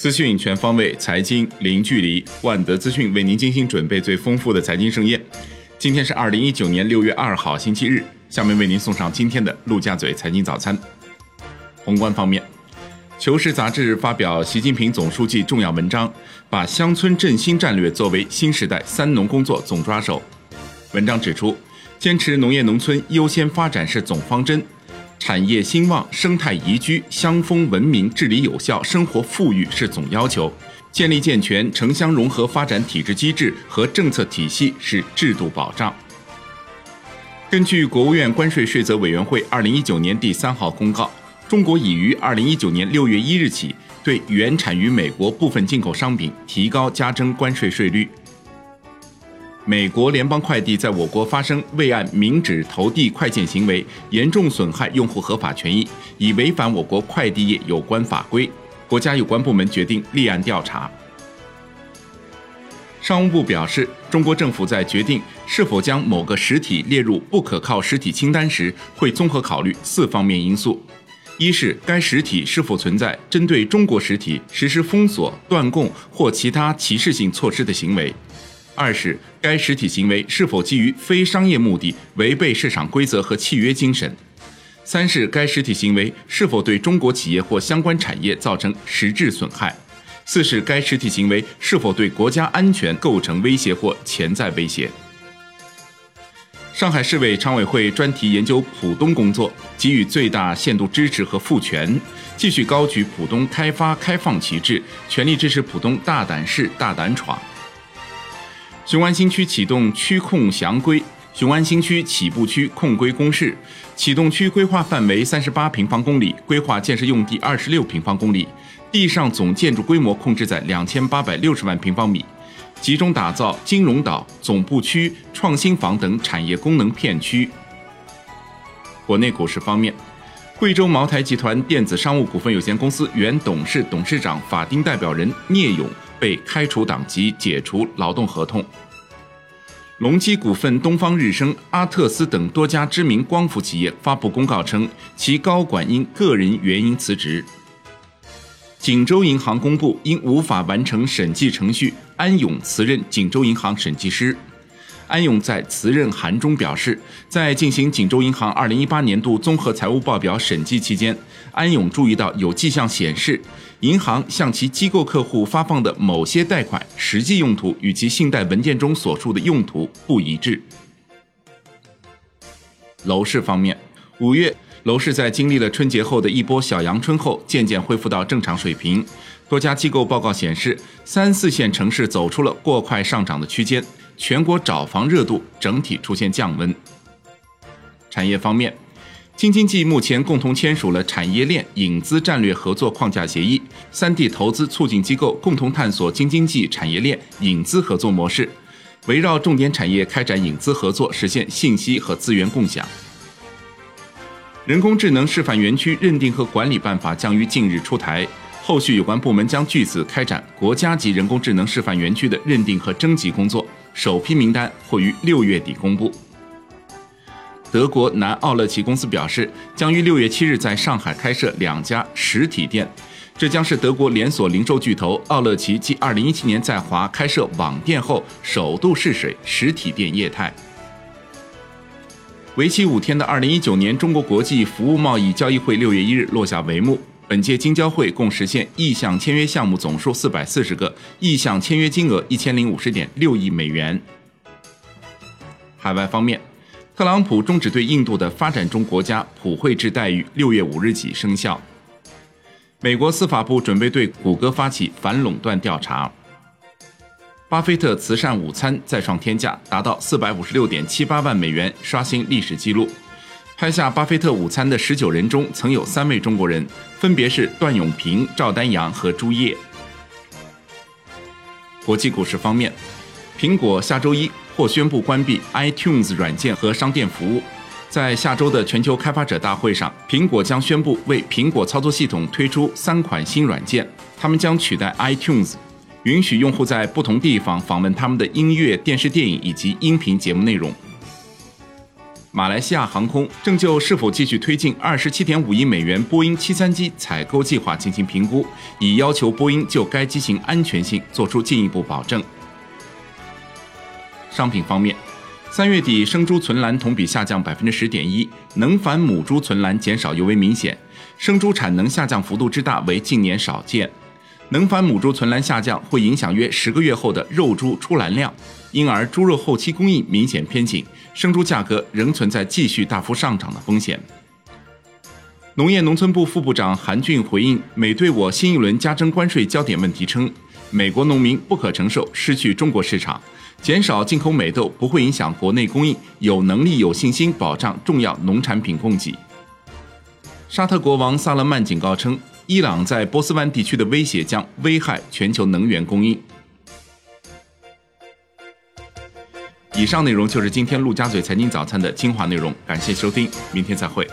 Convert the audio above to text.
资讯全方位，财经零距离。万德资讯为您精心准备最丰富的财经盛宴。今天是二零一九年六月二号，星期日。下面为您送上今天的陆家嘴财经早餐。宏观方面，《求是》杂志发表习近平总书记重要文章，把乡村振兴战略作为新时代“三农”工作总抓手。文章指出，坚持农业农村优先发展是总方针。产业兴旺、生态宜居、乡风文明、治理有效、生活富裕是总要求；建立健全城乡融合发展体制机制和政策体系是制度保障。根据国务院关税税则委员会二零一九年第三号公告，中国已于二零一九年六月一日起对原产于美国部分进口商品提高加征关税税率。美国联邦快递在我国发生未按明址投递快件行为，严重损害用户合法权益，已违反我国快递业有关法规。国家有关部门决定立案调查。商务部表示，中国政府在决定是否将某个实体列入不可靠实体清单时，会综合考虑四方面因素：一是该实体是否存在针对中国实体实施封锁、断供或其他歧视性措施的行为。二是该实体行为是否基于非商业目的，违背市场规则和契约精神；三是该实体行为是否对中国企业或相关产业造成实质损害；四是该实体行为是否对国家安全构成威胁或潜在威胁。上海市委常委会专题研究浦东工作，给予最大限度支持和赋权，继续高举浦东开发开放旗帜，全力支持浦东大胆试、大胆闯。雄安新区启动区控详规，雄安新区起步区控规公示，启动区规划范围三十八平方公里，规划建设用地二十六平方公里，地上总建筑规模控制在两千八百六十万平方米，集中打造金融岛、总部区、创新房等产业功能片区。国内股市方面，贵州茅台集团电子商务股份有限公司原董事、董事长、法定代表人聂勇。被开除党籍、解除劳动合同。隆基股份、东方日升、阿特斯等多家知名光伏企业发布公告称，其高管因个人原因辞职。锦州银行公布，因无法完成审计程序，安永辞任锦州银行审计师。安永在辞任函中表示，在进行锦州银行2018年度综合财务报表审计期间，安永注意到有迹象显示，银行向其机构客户发放的某些贷款实际用途与其信贷文件中所述的用途不一致。楼市方面，五月楼市在经历了春节后的一波小阳春后，渐渐恢复到正常水平。多家机构报告显示，三四线城市走出了过快上涨的区间。全国找房热度整体出现降温。产业方面，京津冀目前共同签署了产业链引资战略合作框架协议，三地投资促进机构共同探索京津冀产业链引资合作模式，围绕重点产业开展引资合作，实现信息和资源共享。人工智能示范园区认定和管理办法将于近日出台。后续有关部门将据此开展国家级人工智能示范园区的认定和征集工作，首批名单会于六月底公布。德国南奥乐奇公司表示，将于六月七日在上海开设两家实体店，这将是德国连锁零售巨头奥乐奇继二零一七年在华开设网店后首度试水实体店业态。为期五天的二零一九年中国国际服务贸易交易会六月一日落下帷幕。本届京交会共实现意向签约项目总数四百四十个，意向签约金额一千零五十点六亿美元。海外方面，特朗普终止对印度的发展中国家普惠制待遇，六月五日起生效。美国司法部准备对谷歌发起反垄断调查。巴菲特慈善午餐再创天价，达到四百五十六点七八万美元，刷新历史记录。拍下巴菲特午餐的十九人中，曾有三位中国人，分别是段永平、赵丹阳和朱烨。国际股市方面，苹果下周一或宣布关闭 iTunes 软件和商店服务。在下周的全球开发者大会上，苹果将宣布为苹果操作系统推出三款新软件，它们将取代 iTunes，允许用户在不同地方访问他们的音乐、电视、电影以及音频节目内容。马来西亚航空正就是否继续推进二十七点五亿美元波音七三七采购计划进行评估，以要求波音就该机型安全性做出进一步保证。商品方面，三月底生猪存栏同比下降百分之十点一，能繁母猪存栏减少尤为明显，生猪产能下降幅度之大为近年少见。能繁母猪存栏下降会影响约十个月后的肉猪出栏量，因而猪肉后期供应明显偏紧。生猪价格仍存在继续大幅上涨的风险。农业农村部副部长韩俊回应美对我新一轮加征关税焦点问题称，美国农民不可承受失去中国市场，减少进口美豆不会影响国内供应，有能力有信心保障重要农产品供给。沙特国王萨勒曼警告称，伊朗在波斯湾地区的威胁将危害全球能源供应。以上内容就是今天陆家嘴财经早餐的精华内容，感谢收听，明天再会。